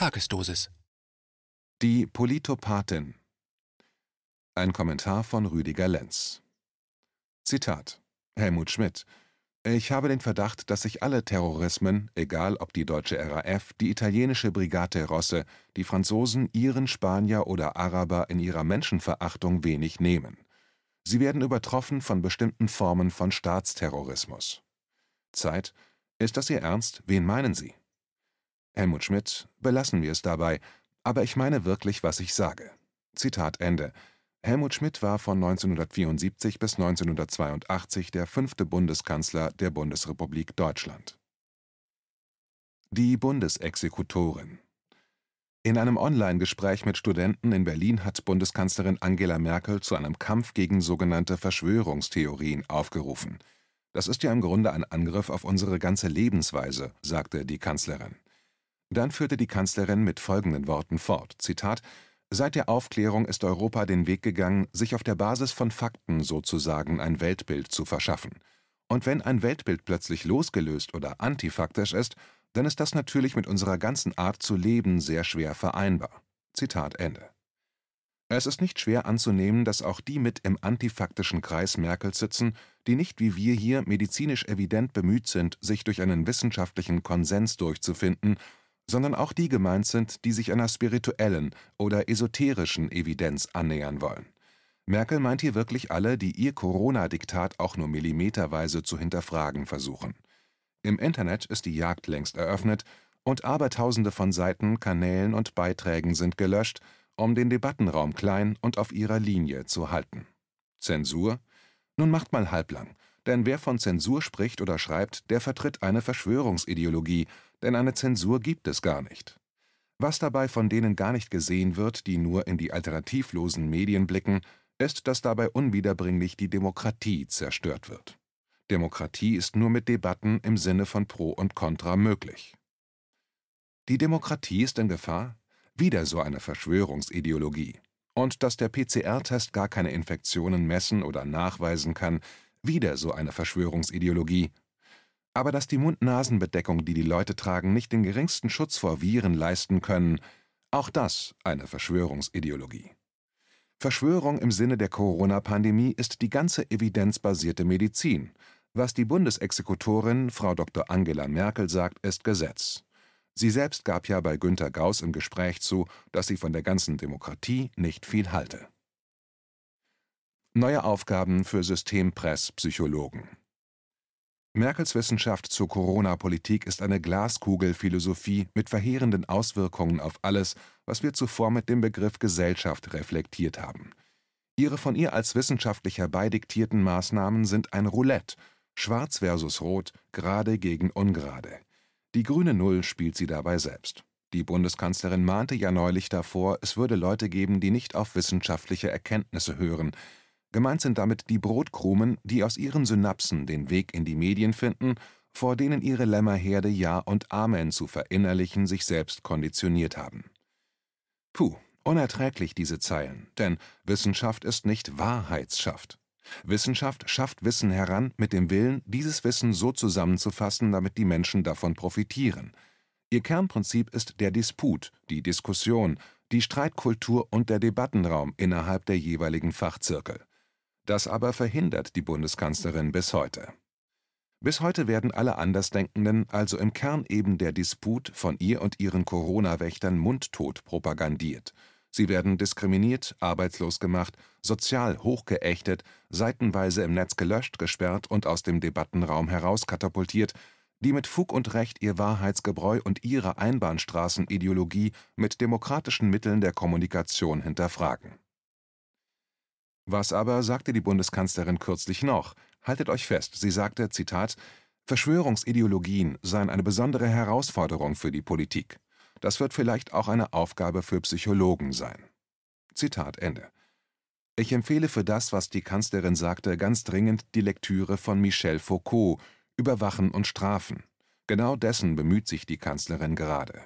Tagesdosis. Die Politopathin. Ein Kommentar von Rüdiger Lenz. Zitat: Helmut Schmidt. Ich habe den Verdacht, dass sich alle Terrorismen, egal ob die deutsche RAF, die italienische Brigate Rosse, die Franzosen, Iren, Spanier oder Araber in ihrer Menschenverachtung wenig nehmen. Sie werden übertroffen von bestimmten Formen von Staatsterrorismus. Zeit: Ist das Ihr Ernst? Wen meinen Sie? Helmut Schmidt: Belassen wir es dabei, aber ich meine wirklich, was ich sage. Zitat Ende. Helmut Schmidt war von 1974 bis 1982 der fünfte Bundeskanzler der Bundesrepublik Deutschland. Die Bundesexekutorin In einem Online-Gespräch mit Studenten in Berlin hat Bundeskanzlerin Angela Merkel zu einem Kampf gegen sogenannte Verschwörungstheorien aufgerufen. Das ist ja im Grunde ein Angriff auf unsere ganze Lebensweise, sagte die Kanzlerin. Dann führte die Kanzlerin mit folgenden Worten fort: Zitat: Seit der Aufklärung ist Europa den Weg gegangen, sich auf der Basis von Fakten sozusagen ein Weltbild zu verschaffen. Und wenn ein Weltbild plötzlich losgelöst oder antifaktisch ist, dann ist das natürlich mit unserer ganzen Art zu leben sehr schwer vereinbar. Zitat Ende. Es ist nicht schwer anzunehmen, dass auch die mit im antifaktischen Kreis Merkel sitzen, die nicht wie wir hier medizinisch evident bemüht sind, sich durch einen wissenschaftlichen Konsens durchzufinden sondern auch die gemeint sind, die sich einer spirituellen oder esoterischen Evidenz annähern wollen. Merkel meint hier wirklich alle, die ihr Corona-Diktat auch nur millimeterweise zu hinterfragen versuchen. Im Internet ist die Jagd längst eröffnet und Abertausende von Seiten, Kanälen und Beiträgen sind gelöscht, um den Debattenraum klein und auf ihrer Linie zu halten. Zensur? Nun macht mal halblang, denn wer von Zensur spricht oder schreibt, der vertritt eine Verschwörungsideologie denn eine Zensur gibt es gar nicht. Was dabei von denen gar nicht gesehen wird, die nur in die alternativlosen Medien blicken, ist, dass dabei unwiederbringlich die Demokratie zerstört wird. Demokratie ist nur mit Debatten im Sinne von Pro und Contra möglich. Die Demokratie ist in Gefahr? Wieder so eine Verschwörungsideologie. Und dass der PCR-Test gar keine Infektionen messen oder nachweisen kann, wieder so eine Verschwörungsideologie. Aber dass die Mund-Nasen-Bedeckung, die die Leute tragen, nicht den geringsten Schutz vor Viren leisten können, auch das eine Verschwörungsideologie. Verschwörung im Sinne der Corona-Pandemie ist die ganze evidenzbasierte Medizin. Was die Bundesexekutorin Frau Dr. Angela Merkel sagt, ist Gesetz. Sie selbst gab ja bei Günter Gauss im Gespräch zu, dass sie von der ganzen Demokratie nicht viel halte. Neue Aufgaben für Systempress-Psychologen Merkels Wissenschaft zur Corona-Politik ist eine Glaskugelphilosophie mit verheerenden Auswirkungen auf alles, was wir zuvor mit dem Begriff Gesellschaft reflektiert haben. Ihre von ihr als wissenschaftlich herbeidiktierten Maßnahmen sind ein Roulette, schwarz versus rot, gerade gegen ungerade. Die grüne Null spielt sie dabei selbst. Die Bundeskanzlerin mahnte ja neulich davor, es würde Leute geben, die nicht auf wissenschaftliche Erkenntnisse hören, Gemeint sind damit die Brotkrumen, die aus ihren Synapsen den Weg in die Medien finden, vor denen ihre Lämmerherde Ja und Amen zu verinnerlichen sich selbst konditioniert haben. Puh, unerträglich diese Zeilen, denn Wissenschaft ist nicht Wahrheitsschaft. Wissenschaft schafft Wissen heran mit dem Willen, dieses Wissen so zusammenzufassen, damit die Menschen davon profitieren. Ihr Kernprinzip ist der Disput, die Diskussion, die Streitkultur und der Debattenraum innerhalb der jeweiligen Fachzirkel. Das aber verhindert die Bundeskanzlerin bis heute. Bis heute werden alle Andersdenkenden, also im Kern eben der Disput, von ihr und ihren Corona-Wächtern mundtot propagandiert. Sie werden diskriminiert, arbeitslos gemacht, sozial hochgeächtet, seitenweise im Netz gelöscht, gesperrt und aus dem Debattenraum herauskatapultiert, die mit Fug und Recht ihr Wahrheitsgebräu und ihre Einbahnstraßenideologie mit demokratischen Mitteln der Kommunikation hinterfragen was aber sagte die Bundeskanzlerin kürzlich noch? Haltet euch fest, sie sagte, Zitat, Verschwörungsideologien seien eine besondere Herausforderung für die Politik. Das wird vielleicht auch eine Aufgabe für Psychologen sein. Zitat Ende. Ich empfehle für das, was die Kanzlerin sagte, ganz dringend die Lektüre von Michel Foucault Überwachen und Strafen. Genau dessen bemüht sich die Kanzlerin gerade.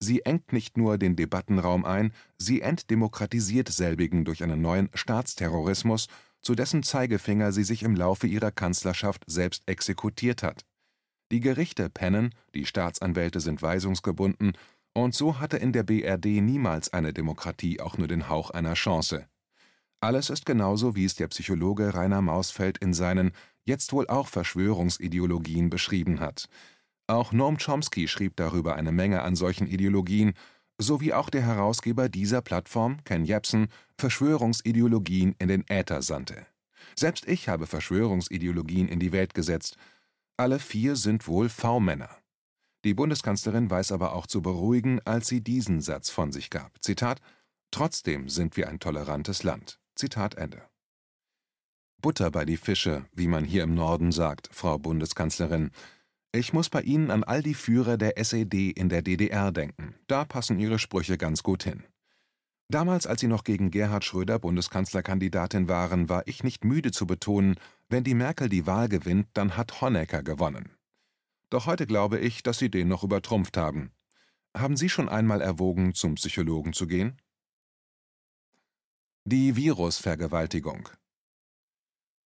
Sie engt nicht nur den Debattenraum ein, sie entdemokratisiert selbigen durch einen neuen Staatsterrorismus, zu dessen Zeigefinger sie sich im Laufe ihrer Kanzlerschaft selbst exekutiert hat. Die Gerichte pennen, die Staatsanwälte sind weisungsgebunden Und so hatte in der BRD niemals eine Demokratie auch nur den Hauch einer Chance. Alles ist genauso, wie es der Psychologe Rainer Mausfeld in seinen jetzt wohl auch Verschwörungsideologien beschrieben hat. Auch Noam Chomsky schrieb darüber eine Menge an solchen Ideologien, sowie auch der Herausgeber dieser Plattform, Ken Jebsen, Verschwörungsideologien in den Äther sandte. Selbst ich habe Verschwörungsideologien in die Welt gesetzt. Alle vier sind wohl V-Männer. Die Bundeskanzlerin weiß aber auch zu beruhigen, als sie diesen Satz von sich gab. Zitat: Trotzdem sind wir ein tolerantes Land. Zitat Ende. Butter bei die Fische, wie man hier im Norden sagt, Frau Bundeskanzlerin. Ich muss bei Ihnen an all die Führer der SED in der DDR denken. Da passen Ihre Sprüche ganz gut hin. Damals, als Sie noch gegen Gerhard Schröder Bundeskanzlerkandidatin waren, war ich nicht müde zu betonen, wenn die Merkel die Wahl gewinnt, dann hat Honecker gewonnen. Doch heute glaube ich, dass Sie den noch übertrumpft haben. Haben Sie schon einmal erwogen, zum Psychologen zu gehen? Die Virusvergewaltigung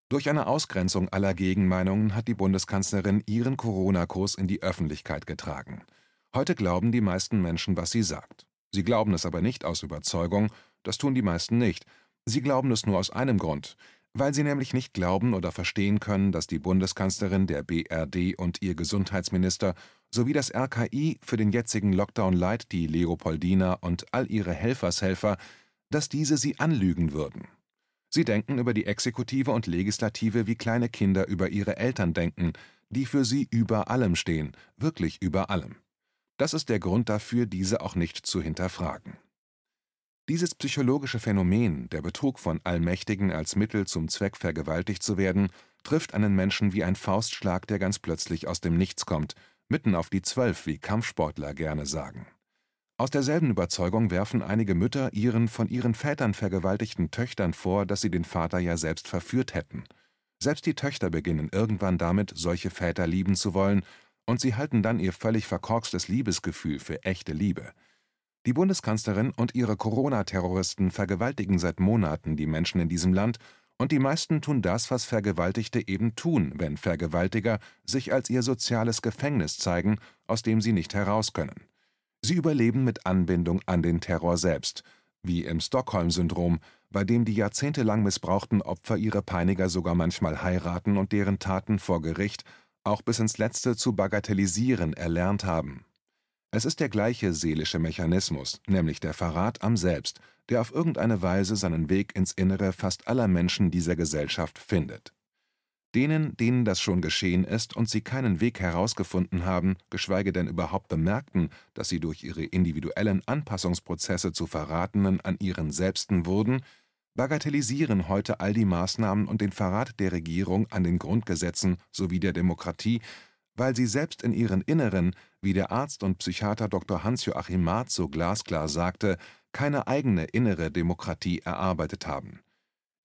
Durch eine Ausgrenzung aller Gegenmeinungen hat die Bundeskanzlerin ihren Corona-Kurs in die Öffentlichkeit getragen. Heute glauben die meisten Menschen, was sie sagt. Sie glauben es aber nicht aus Überzeugung, das tun die meisten nicht. Sie glauben es nur aus einem Grund, weil sie nämlich nicht glauben oder verstehen können, dass die Bundeskanzlerin, der BRD und ihr Gesundheitsminister sowie das RKI für den jetzigen Lockdown Light, die Leopoldina und all ihre Helfershelfer, dass diese sie anlügen würden. Sie denken über die Exekutive und Legislative wie kleine Kinder über ihre Eltern denken, die für sie über allem stehen, wirklich über allem. Das ist der Grund dafür, diese auch nicht zu hinterfragen. Dieses psychologische Phänomen, der Betrug von Allmächtigen als Mittel zum Zweck vergewaltigt zu werden, trifft einen Menschen wie ein Faustschlag, der ganz plötzlich aus dem Nichts kommt, mitten auf die Zwölf, wie Kampfsportler gerne sagen. Aus derselben Überzeugung werfen einige Mütter ihren von ihren Vätern vergewaltigten Töchtern vor, dass sie den Vater ja selbst verführt hätten. Selbst die Töchter beginnen irgendwann damit, solche Väter lieben zu wollen und sie halten dann ihr völlig verkorkstes Liebesgefühl für echte Liebe. Die Bundeskanzlerin und ihre Corona-Terroristen vergewaltigen seit Monaten die Menschen in diesem Land, und die meisten tun das, was Vergewaltigte eben tun, wenn Vergewaltiger sich als ihr soziales Gefängnis zeigen, aus dem sie nicht heraus können. Sie überleben mit Anbindung an den Terror selbst, wie im Stockholm-Syndrom, bei dem die jahrzehntelang missbrauchten Opfer ihre Peiniger sogar manchmal heiraten und deren Taten vor Gericht auch bis ins Letzte zu bagatellisieren erlernt haben. Es ist der gleiche seelische Mechanismus, nämlich der Verrat am Selbst, der auf irgendeine Weise seinen Weg ins Innere fast aller Menschen dieser Gesellschaft findet. Denen, denen das schon geschehen ist und sie keinen Weg herausgefunden haben, geschweige denn überhaupt bemerkten, dass sie durch ihre individuellen Anpassungsprozesse zu Verratenen an ihren Selbsten wurden, bagatellisieren heute all die Maßnahmen und den Verrat der Regierung an den Grundgesetzen sowie der Demokratie, weil sie selbst in ihren Inneren, wie der Arzt und Psychiater Dr. Hans-Joachim Marz so glasklar sagte, keine eigene innere Demokratie erarbeitet haben.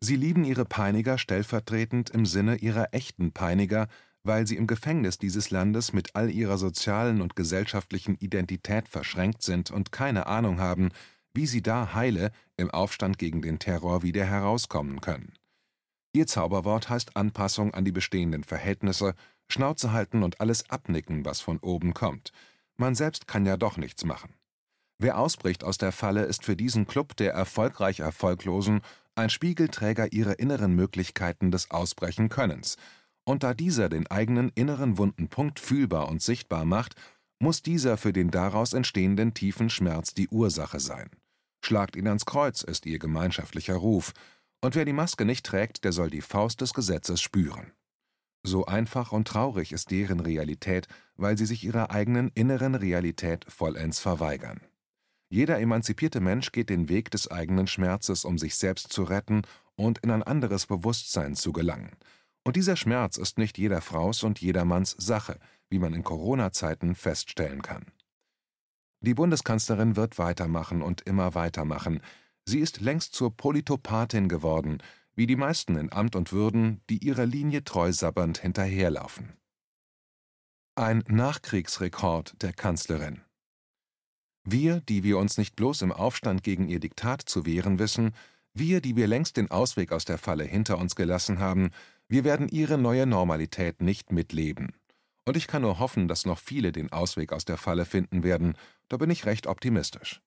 Sie lieben ihre Peiniger stellvertretend im Sinne ihrer echten Peiniger, weil sie im Gefängnis dieses Landes mit all ihrer sozialen und gesellschaftlichen Identität verschränkt sind und keine Ahnung haben, wie sie da heile im Aufstand gegen den Terror wieder herauskommen können. Ihr Zauberwort heißt Anpassung an die bestehenden Verhältnisse, Schnauze halten und alles abnicken, was von oben kommt. Man selbst kann ja doch nichts machen. Wer ausbricht aus der Falle, ist für diesen Club der erfolgreich Erfolglosen ein Spiegelträger ihrer inneren Möglichkeiten des Ausbrechenkönnens. Und da dieser den eigenen inneren wunden Punkt fühlbar und sichtbar macht, muss dieser für den daraus entstehenden tiefen Schmerz die Ursache sein. Schlagt ihn ans Kreuz, ist ihr gemeinschaftlicher Ruf, und wer die Maske nicht trägt, der soll die Faust des Gesetzes spüren. So einfach und traurig ist deren Realität, weil sie sich ihrer eigenen inneren Realität vollends verweigern. Jeder emanzipierte Mensch geht den Weg des eigenen Schmerzes, um sich selbst zu retten und in ein anderes Bewusstsein zu gelangen. Und dieser Schmerz ist nicht jeder Fraus und jedermanns Sache, wie man in Corona-Zeiten feststellen kann. Die Bundeskanzlerin wird weitermachen und immer weitermachen. Sie ist längst zur Politopathin geworden, wie die meisten in Amt und Würden, die ihrer Linie treu sabbernd hinterherlaufen. Ein Nachkriegsrekord der Kanzlerin. Wir, die wir uns nicht bloß im Aufstand gegen ihr Diktat zu wehren wissen, wir, die wir längst den Ausweg aus der Falle hinter uns gelassen haben, wir werden ihre neue Normalität nicht mitleben. Und ich kann nur hoffen, dass noch viele den Ausweg aus der Falle finden werden, da bin ich recht optimistisch.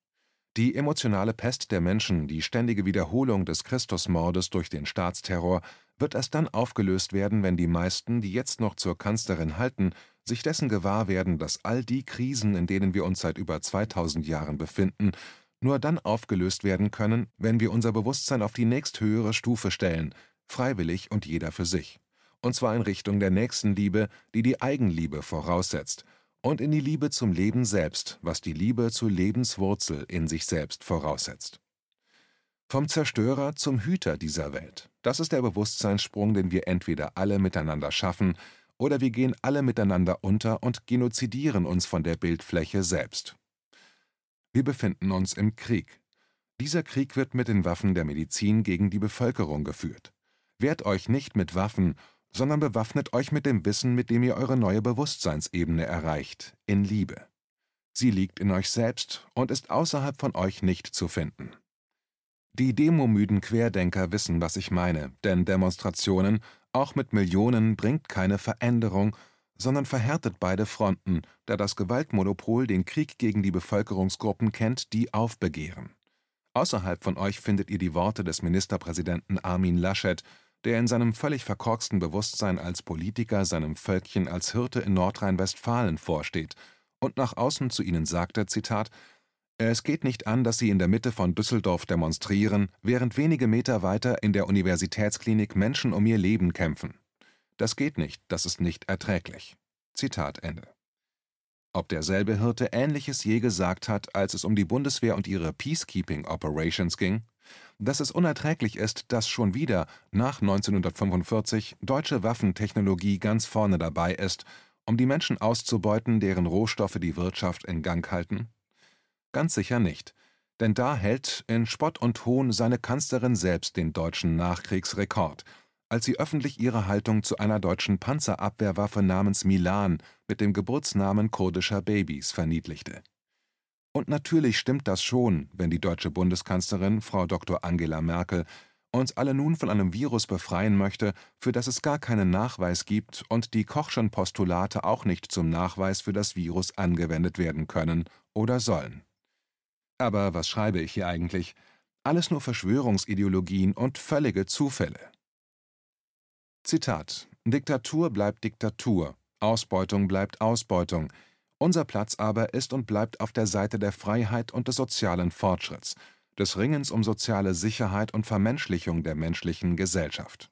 Die emotionale Pest der Menschen, die ständige Wiederholung des Christusmordes durch den Staatsterror, wird erst dann aufgelöst werden, wenn die meisten, die jetzt noch zur Kanzlerin halten, sich dessen gewahr werden, dass all die Krisen, in denen wir uns seit über 2000 Jahren befinden, nur dann aufgelöst werden können, wenn wir unser Bewusstsein auf die nächsthöhere Stufe stellen, freiwillig und jeder für sich. Und zwar in Richtung der Nächstenliebe, die die Eigenliebe voraussetzt und in die Liebe zum Leben selbst, was die Liebe zur Lebenswurzel in sich selbst voraussetzt. Vom Zerstörer zum Hüter dieser Welt, das ist der Bewusstseinssprung, den wir entweder alle miteinander schaffen, oder wir gehen alle miteinander unter und genozidieren uns von der Bildfläche selbst. Wir befinden uns im Krieg. Dieser Krieg wird mit den Waffen der Medizin gegen die Bevölkerung geführt. Wehrt euch nicht mit Waffen sondern bewaffnet euch mit dem Wissen, mit dem ihr eure neue Bewusstseinsebene erreicht, in Liebe. Sie liegt in euch selbst und ist außerhalb von euch nicht zu finden. Die demomüden Querdenker wissen, was ich meine, denn Demonstrationen, auch mit Millionen, bringt keine Veränderung, sondern verhärtet beide Fronten, da das Gewaltmonopol den Krieg gegen die Bevölkerungsgruppen kennt, die aufbegehren. Außerhalb von euch findet ihr die Worte des Ministerpräsidenten Armin Laschet, der in seinem völlig verkorksten Bewusstsein als Politiker seinem Völkchen als Hirte in Nordrhein-Westfalen vorsteht und nach außen zu ihnen sagte: Zitat, Es geht nicht an, dass Sie in der Mitte von Düsseldorf demonstrieren, während wenige Meter weiter in der Universitätsklinik Menschen um ihr Leben kämpfen. Das geht nicht, das ist nicht erträglich. Zitat Ende. Ob derselbe Hirte Ähnliches je gesagt hat, als es um die Bundeswehr und ihre Peacekeeping Operations ging? dass es unerträglich ist, dass schon wieder nach 1945 deutsche Waffentechnologie ganz vorne dabei ist, um die Menschen auszubeuten, deren Rohstoffe die Wirtschaft in Gang halten? Ganz sicher nicht, denn da hält in Spott und Hohn seine Kanzlerin selbst den deutschen Nachkriegsrekord, als sie öffentlich ihre Haltung zu einer deutschen Panzerabwehrwaffe namens Milan mit dem Geburtsnamen kurdischer Babys verniedlichte und natürlich stimmt das schon, wenn die deutsche Bundeskanzlerin, Frau Dr. Angela Merkel, uns alle nun von einem Virus befreien möchte, für das es gar keinen Nachweis gibt und die Kochschen Postulate auch nicht zum Nachweis für das Virus angewendet werden können oder sollen. Aber was schreibe ich hier eigentlich? Alles nur Verschwörungsideologien und völlige Zufälle. Zitat Diktatur bleibt Diktatur, Ausbeutung bleibt Ausbeutung, unser Platz aber ist und bleibt auf der Seite der Freiheit und des sozialen Fortschritts, des Ringens um soziale Sicherheit und Vermenschlichung der menschlichen Gesellschaft.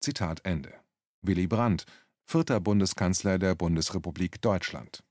Zitat Ende. Willy Brandt, vierter Bundeskanzler der Bundesrepublik Deutschland